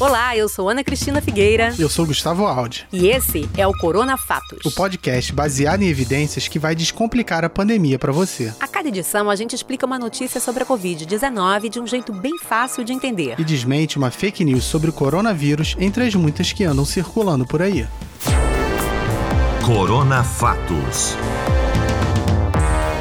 Olá, eu sou Ana Cristina Figueira. Eu sou Gustavo Aldi. E esse é o Corona Fatos. O podcast baseado em evidências que vai descomplicar a pandemia para você. A cada edição a gente explica uma notícia sobre a Covid-19 de um jeito bem fácil de entender. E desmente uma fake news sobre o coronavírus entre as muitas que andam circulando por aí. Corona Fatos.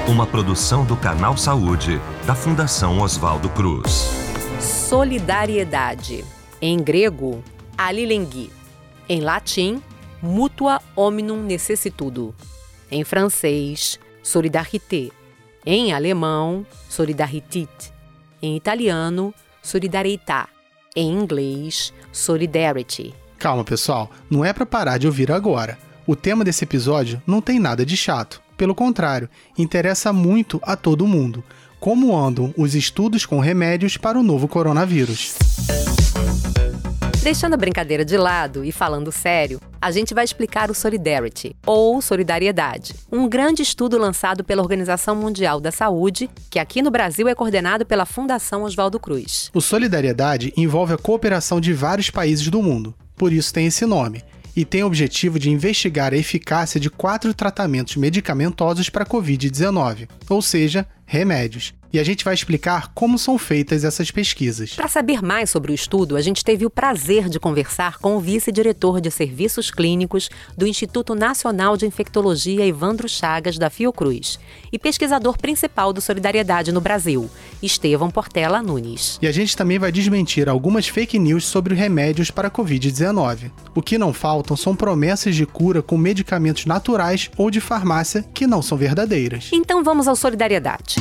Uma produção do Canal Saúde, da Fundação Oswaldo Cruz. Solidariedade. Em grego, alilenghi. Em latim, mutua hominum necessitudo. Em francês, solidarité. Em alemão, solidaritit. Em italiano, solidarietà. Em inglês, solidarity. Calma, pessoal, não é para parar de ouvir agora. O tema desse episódio não tem nada de chato. Pelo contrário, interessa muito a todo mundo. Como andam os estudos com remédios para o novo coronavírus? Deixando a brincadeira de lado e falando sério, a gente vai explicar o Solidarity, ou Solidariedade, um grande estudo lançado pela Organização Mundial da Saúde, que aqui no Brasil é coordenado pela Fundação Oswaldo Cruz. O Solidariedade envolve a cooperação de vários países do mundo, por isso tem esse nome e tem o objetivo de investigar a eficácia de quatro tratamentos medicamentosos para a Covid-19, ou seja, remédios. E a gente vai explicar como são feitas essas pesquisas. Para saber mais sobre o estudo, a gente teve o prazer de conversar com o vice-diretor de serviços clínicos do Instituto Nacional de Infectologia, Evandro Chagas, da Fiocruz, e pesquisador principal do Solidariedade no Brasil, Estevão Portela Nunes. E a gente também vai desmentir algumas fake news sobre remédios para a Covid-19. O que não faltam são promessas de cura com medicamentos naturais ou de farmácia que não são verdadeiras. Então vamos ao Solidariedade.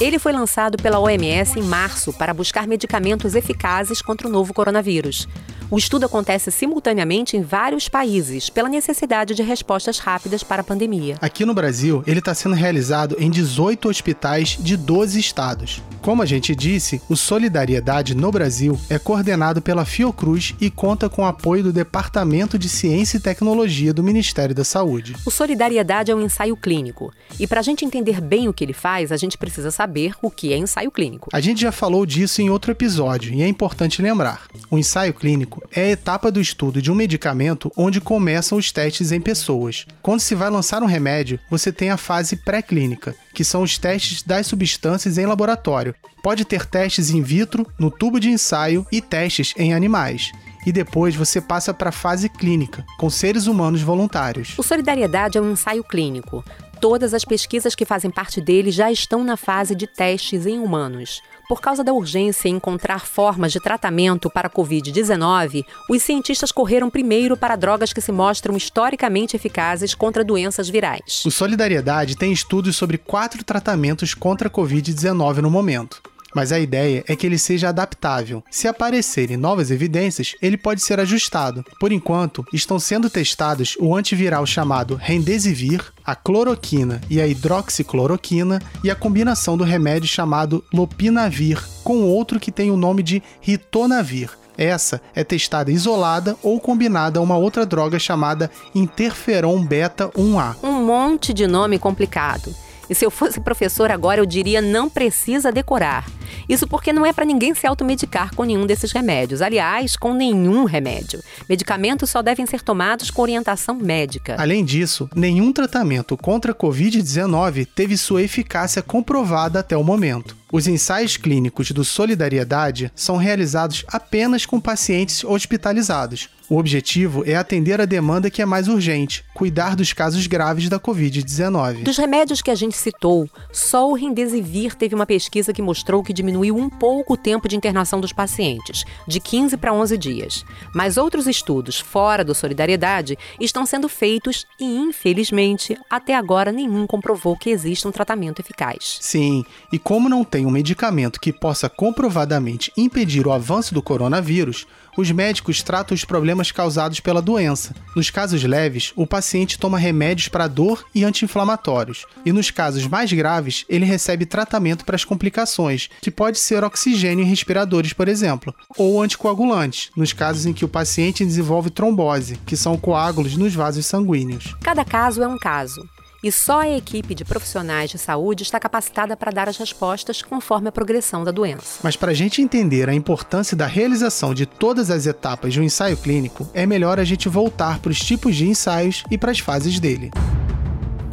Ele foi lançado pela OMS em março para buscar medicamentos eficazes contra o novo coronavírus. O estudo acontece simultaneamente em vários países, pela necessidade de respostas rápidas para a pandemia. Aqui no Brasil, ele está sendo realizado em 18 hospitais de 12 estados. Como a gente disse, o Solidariedade no Brasil é coordenado pela Fiocruz e conta com o apoio do Departamento de Ciência e Tecnologia do Ministério da Saúde. O Solidariedade é um ensaio clínico. E para a gente entender bem o que ele faz, a gente precisa saber o que é ensaio clínico. A gente já falou disso em outro episódio e é importante lembrar. O ensaio clínico é a etapa do estudo de um medicamento onde começam os testes em pessoas. Quando se vai lançar um remédio, você tem a fase pré-clínica, que são os testes das substâncias em laboratório. Pode ter testes in vitro, no tubo de ensaio e testes em animais e depois você passa para a fase clínica, com seres humanos voluntários. O Solidariedade é um ensaio clínico. Todas as pesquisas que fazem parte dele já estão na fase de testes em humanos. Por causa da urgência em encontrar formas de tratamento para a Covid-19, os cientistas correram primeiro para drogas que se mostram historicamente eficazes contra doenças virais. O Solidariedade tem estudos sobre quatro tratamentos contra a Covid-19 no momento mas a ideia é que ele seja adaptável. Se aparecerem novas evidências, ele pode ser ajustado. Por enquanto, estão sendo testados o antiviral chamado Remdesivir, a cloroquina e a hidroxicloroquina e a combinação do remédio chamado Lopinavir com outro que tem o nome de Ritonavir. Essa é testada isolada ou combinada a uma outra droga chamada interferon beta 1A. Um monte de nome complicado. E se eu fosse professor agora, eu diria não precisa decorar. Isso porque não é para ninguém se automedicar com nenhum desses remédios. Aliás, com nenhum remédio. Medicamentos só devem ser tomados com orientação médica. Além disso, nenhum tratamento contra a Covid-19 teve sua eficácia comprovada até o momento. Os ensaios clínicos do Solidariedade são realizados apenas com pacientes hospitalizados. O objetivo é atender a demanda que é mais urgente, cuidar dos casos graves da Covid-19. Dos remédios que a gente citou, só o Remdesivir teve uma pesquisa que mostrou que diminuiu um pouco o tempo de internação dos pacientes, de 15 para 11 dias. Mas outros estudos fora do Solidariedade estão sendo feitos e, infelizmente, até agora nenhum comprovou que exista um tratamento eficaz. Sim, e como não tem um medicamento que possa comprovadamente impedir o avanço do coronavírus, os médicos tratam os problemas causados pela doença. Nos casos leves, o paciente toma remédios para dor e anti-inflamatórios, e nos casos mais graves, ele recebe tratamento para as complicações, que pode ser oxigênio em respiradores, por exemplo, ou anticoagulantes, nos casos em que o paciente desenvolve trombose, que são coágulos nos vasos sanguíneos. Cada caso é um caso. E só a equipe de profissionais de saúde está capacitada para dar as respostas conforme a progressão da doença. Mas para a gente entender a importância da realização de todas as etapas de um ensaio clínico, é melhor a gente voltar para os tipos de ensaios e para as fases dele.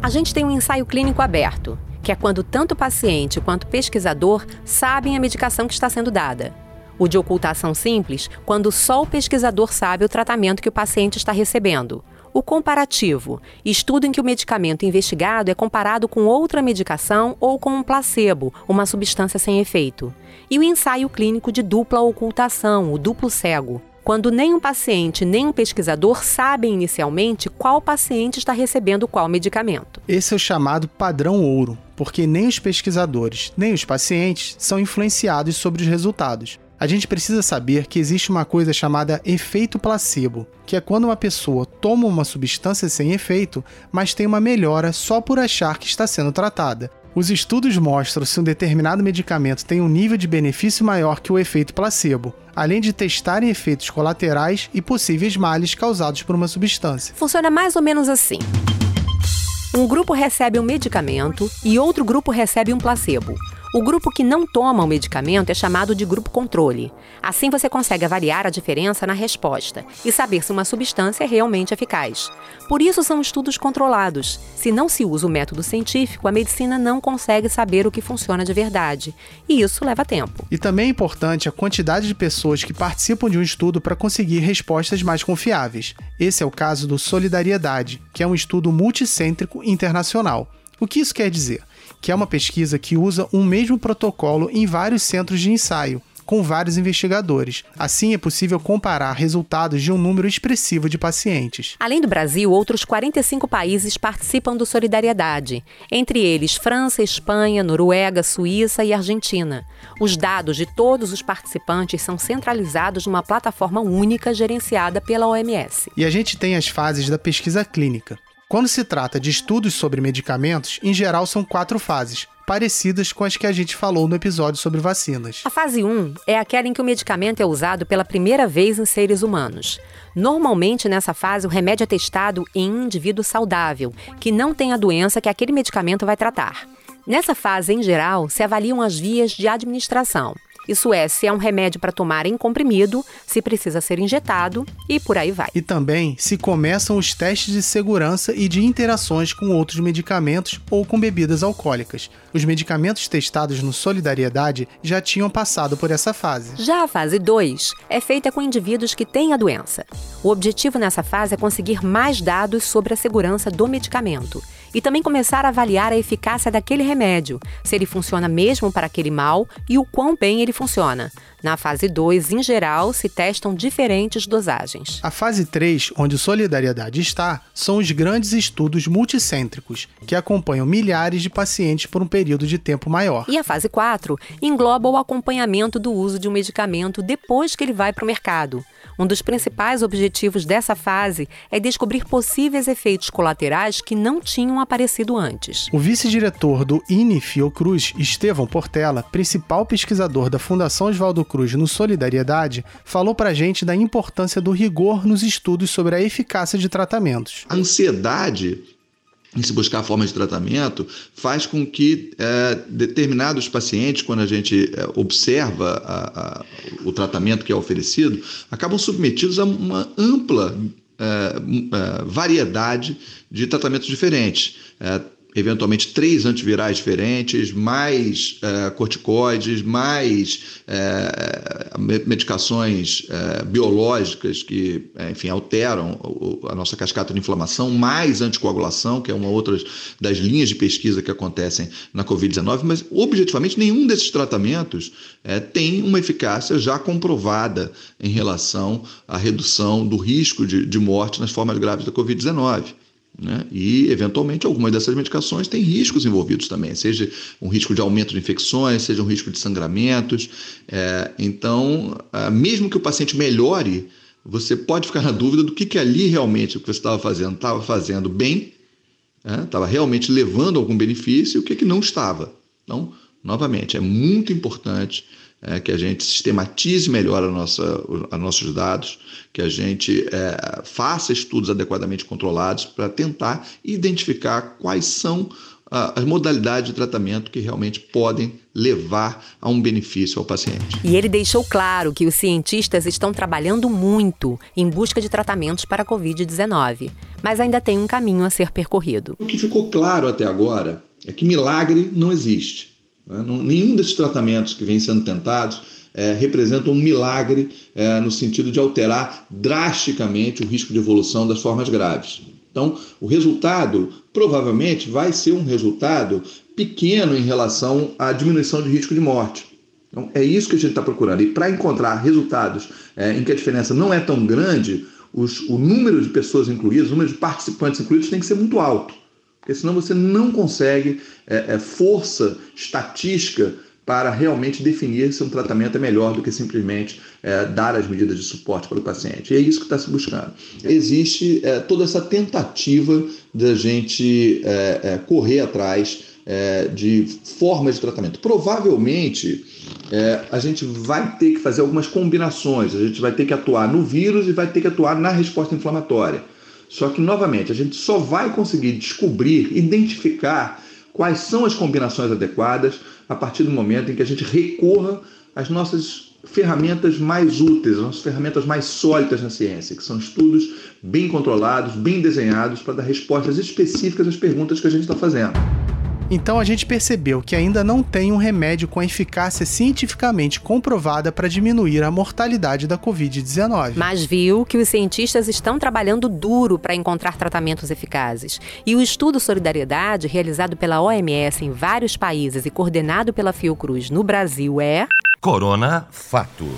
A gente tem um ensaio clínico aberto, que é quando tanto o paciente quanto o pesquisador sabem a medicação que está sendo dada. O de ocultação simples, quando só o pesquisador sabe o tratamento que o paciente está recebendo. O comparativo, estudo em que o medicamento investigado é comparado com outra medicação ou com um placebo, uma substância sem efeito. E o ensaio clínico de dupla ocultação, o duplo cego, quando nem um paciente nem um pesquisador sabem inicialmente qual paciente está recebendo qual medicamento. Esse é o chamado padrão ouro, porque nem os pesquisadores nem os pacientes são influenciados sobre os resultados. A gente precisa saber que existe uma coisa chamada efeito placebo, que é quando uma pessoa toma uma substância sem efeito, mas tem uma melhora só por achar que está sendo tratada. Os estudos mostram se um determinado medicamento tem um nível de benefício maior que o efeito placebo, além de testarem efeitos colaterais e possíveis males causados por uma substância. Funciona mais ou menos assim. Um grupo recebe um medicamento e outro grupo recebe um placebo. O grupo que não toma o medicamento é chamado de grupo controle. Assim você consegue avaliar a diferença na resposta e saber se uma substância é realmente eficaz. Por isso são estudos controlados. Se não se usa o método científico, a medicina não consegue saber o que funciona de verdade. E isso leva tempo. E também é importante a quantidade de pessoas que participam de um estudo para conseguir respostas mais confiáveis. Esse é o caso do Solidariedade, que é um estudo multicêntrico internacional. O que isso quer dizer? que é uma pesquisa que usa um mesmo protocolo em vários centros de ensaio, com vários investigadores. Assim, é possível comparar resultados de um número expressivo de pacientes. Além do Brasil, outros 45 países participam do Solidariedade, entre eles França, Espanha, Noruega, Suíça e Argentina. Os dados de todos os participantes são centralizados numa plataforma única gerenciada pela OMS. E a gente tem as fases da pesquisa clínica. Quando se trata de estudos sobre medicamentos, em geral são quatro fases, parecidas com as que a gente falou no episódio sobre vacinas. A fase 1 é aquela em que o medicamento é usado pela primeira vez em seres humanos. Normalmente, nessa fase, o remédio é testado em um indivíduo saudável, que não tem a doença que aquele medicamento vai tratar. Nessa fase, em geral, se avaliam as vias de administração. Isso é, se é um remédio para tomar em comprimido, se precisa ser injetado e por aí vai. E também se começam os testes de segurança e de interações com outros medicamentos ou com bebidas alcoólicas. Os medicamentos testados no Solidariedade já tinham passado por essa fase. Já a fase 2 é feita com indivíduos que têm a doença. O objetivo nessa fase é conseguir mais dados sobre a segurança do medicamento e também começar a avaliar a eficácia daquele remédio, se ele funciona mesmo para aquele mal e o quão bem ele funciona. Na fase 2, em geral, se testam diferentes dosagens. A fase 3, onde Solidariedade está, são os grandes estudos multicêntricos, que acompanham milhares de pacientes por um período de tempo maior. E a fase 4 engloba o acompanhamento do uso de um medicamento depois que ele vai para o mercado. Um dos principais objetivos dessa fase é descobrir possíveis efeitos colaterais que não tinham aparecido antes. O vice-diretor do INE Fiocruz, Estevão Portela, principal pesquisador da Fundação Oswaldo Cruz no Solidariedade, falou pra gente da importância do rigor nos estudos sobre a eficácia de tratamentos. A ansiedade em se buscar formas de tratamento faz com que é, determinados pacientes, quando a gente é, observa a, a, o tratamento que é oferecido, acabam submetidos a uma ampla é, é variedade de tratamentos diferentes. É, eventualmente três antivirais diferentes, mais é, corticoides, mais é, medicações é, biológicas que, enfim, alteram a nossa cascata de inflamação, mais anticoagulação, que é uma outra das linhas de pesquisa que acontecem na Covid-19, mas objetivamente nenhum desses tratamentos tem uma eficácia já comprovada em relação à redução do risco de, de morte nas formas graves da Covid-19. Né? E, eventualmente, algumas dessas medicações têm riscos envolvidos também, seja um risco de aumento de infecções, seja um risco de sangramentos. É, então, é, mesmo que o paciente melhore, você pode ficar na dúvida do que, que ali realmente o que você estava fazendo estava fazendo bem, estava é, realmente levando algum benefício e o que, que não estava. Então, novamente, é muito importante é, que a gente sistematize melhor a nossa, a nossos dados, que a gente é, faça estudos adequadamente controlados para tentar identificar quais são as modalidades de tratamento que realmente podem levar a um benefício ao paciente. E ele deixou claro que os cientistas estão trabalhando muito em busca de tratamentos para a Covid-19, mas ainda tem um caminho a ser percorrido. O que ficou claro até agora é que milagre não existe. Né? Nenhum desses tratamentos que vêm sendo tentados é, representam um milagre é, no sentido de alterar drasticamente o risco de evolução das formas graves. Então, o resultado provavelmente vai ser um resultado pequeno em relação à diminuição de risco de morte. Então, é isso que a gente está procurando. E para encontrar resultados é, em que a diferença não é tão grande, os, o número de pessoas incluídas, o número de participantes incluídos tem que ser muito alto. Porque senão você não consegue é, é, força estatística para realmente definir se um tratamento é melhor do que simplesmente é, dar as medidas de suporte para o paciente. E é isso que está se buscando. Existe é, toda essa tentativa da gente é, é correr atrás é, de formas de tratamento. Provavelmente é, a gente vai ter que fazer algumas combinações, a gente vai ter que atuar no vírus e vai ter que atuar na resposta inflamatória. Só que, novamente, a gente só vai conseguir descobrir, identificar quais são as combinações adequadas a partir do momento em que a gente recorra às nossas ferramentas mais úteis, às nossas ferramentas mais sólidas na ciência, que são estudos bem controlados, bem desenhados para dar respostas específicas às perguntas que a gente está fazendo. Então a gente percebeu que ainda não tem um remédio com eficácia cientificamente comprovada para diminuir a mortalidade da Covid-19. Mas viu que os cientistas estão trabalhando duro para encontrar tratamentos eficazes. E o estudo Solidariedade, realizado pela OMS em vários países e coordenado pela Fiocruz no Brasil, é. Corona Fato.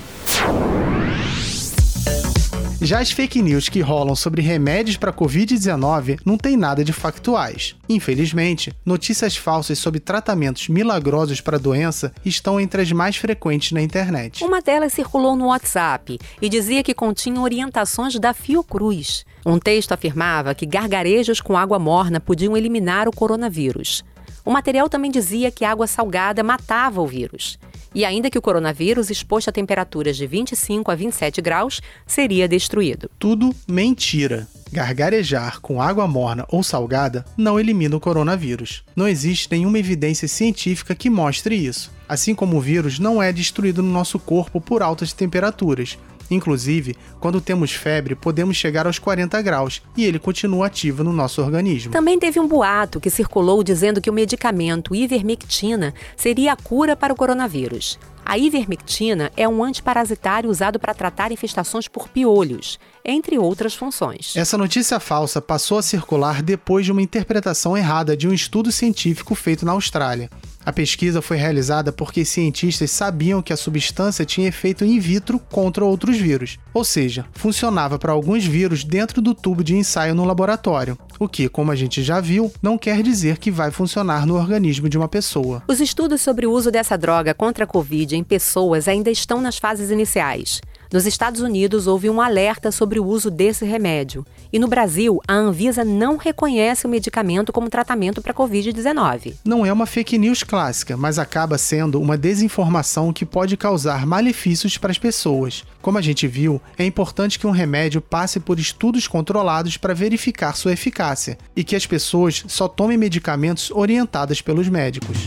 Já as fake news que rolam sobre remédios para Covid-19 não tem nada de factuais. Infelizmente, notícias falsas sobre tratamentos milagrosos para a doença estão entre as mais frequentes na internet. Uma delas circulou no WhatsApp e dizia que continha orientações da Fiocruz. Um texto afirmava que gargarejos com água morna podiam eliminar o coronavírus. O material também dizia que água salgada matava o vírus. E ainda que o coronavírus, exposto a temperaturas de 25 a 27 graus, seria destruído. Tudo mentira. Gargarejar com água morna ou salgada não elimina o coronavírus. Não existe nenhuma evidência científica que mostre isso. Assim como o vírus não é destruído no nosso corpo por altas temperaturas, Inclusive, quando temos febre, podemos chegar aos 40 graus e ele continua ativo no nosso organismo. Também teve um boato que circulou dizendo que o medicamento ivermectina seria a cura para o coronavírus. A ivermectina é um antiparasitário usado para tratar infestações por piolhos, entre outras funções. Essa notícia falsa passou a circular depois de uma interpretação errada de um estudo científico feito na Austrália. A pesquisa foi realizada porque cientistas sabiam que a substância tinha efeito in vitro contra outros vírus, ou seja, funcionava para alguns vírus dentro do tubo de ensaio no laboratório, o que, como a gente já viu, não quer dizer que vai funcionar no organismo de uma pessoa. Os estudos sobre o uso dessa droga contra a Covid em pessoas ainda estão nas fases iniciais. Nos Estados Unidos, houve um alerta sobre o uso desse remédio. E no Brasil, a Anvisa não reconhece o medicamento como tratamento para a Covid-19. Não é uma fake news clássica, mas acaba sendo uma desinformação que pode causar malefícios para as pessoas. Como a gente viu, é importante que um remédio passe por estudos controlados para verificar sua eficácia e que as pessoas só tomem medicamentos orientados pelos médicos.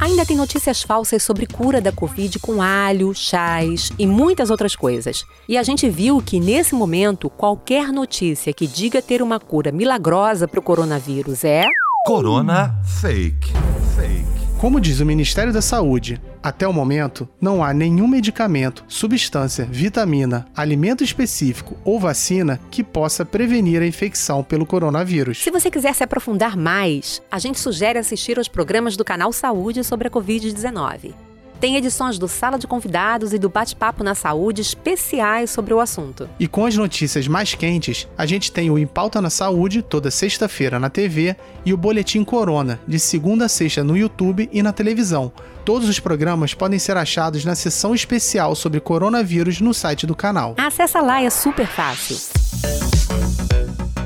Ainda tem notícias falsas sobre cura da Covid com alho, chás e muitas outras coisas. E a gente viu que, nesse momento, qualquer notícia que diga ter uma cura milagrosa para o coronavírus é. Corona Fake. Fake. Como diz o Ministério da Saúde, até o momento não há nenhum medicamento, substância, vitamina, alimento específico ou vacina que possa prevenir a infecção pelo coronavírus. Se você quiser se aprofundar mais, a gente sugere assistir aos programas do canal Saúde sobre a Covid-19. Tem edições do Sala de Convidados e do Bate-Papo na Saúde especiais sobre o assunto. E com as notícias mais quentes, a gente tem o Em Pauta na Saúde, toda sexta-feira na TV, e o Boletim Corona, de segunda a sexta no YouTube e na televisão. Todos os programas podem ser achados na seção especial sobre coronavírus no site do canal. Acesse lá, é super fácil.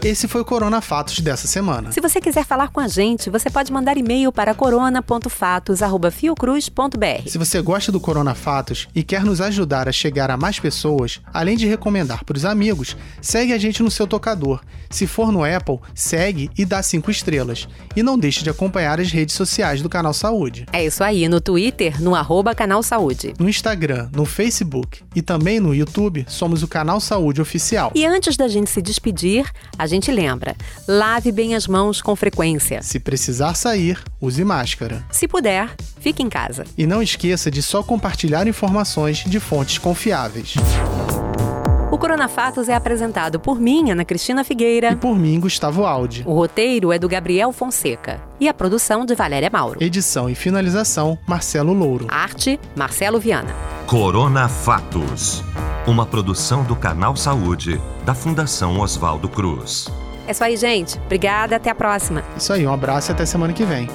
Esse foi o Corona Fatos dessa semana. Se você quiser falar com a gente, você pode mandar e-mail para corona.fatos@fiocruz.br. Se você gosta do Corona Fatos e quer nos ajudar a chegar a mais pessoas, além de recomendar para os amigos, segue a gente no seu tocador. Se for no Apple, segue e dá cinco estrelas. E não deixe de acompanhar as redes sociais do Canal Saúde. É isso aí, no Twitter, no arroba Canal Saúde. No Instagram, no Facebook e também no YouTube, somos o Canal Saúde Oficial. E antes da gente se despedir, a gente lembra: lave bem as mãos com frequência. Se precisar sair, use máscara. Se puder, fique em casa. E não esqueça de só compartilhar informações de fontes confiáveis. O Corona Fatos é apresentado por mim, Ana Cristina Figueira. E por mim, Gustavo Aldi. O roteiro é do Gabriel Fonseca. E a produção de Valéria Mauro. Edição e finalização, Marcelo Louro. Arte, Marcelo Viana. Corona Fatos. Uma produção do Canal Saúde, da Fundação Oswaldo Cruz. É isso aí, gente. Obrigada, até a próxima. Isso aí, um abraço e até semana que vem.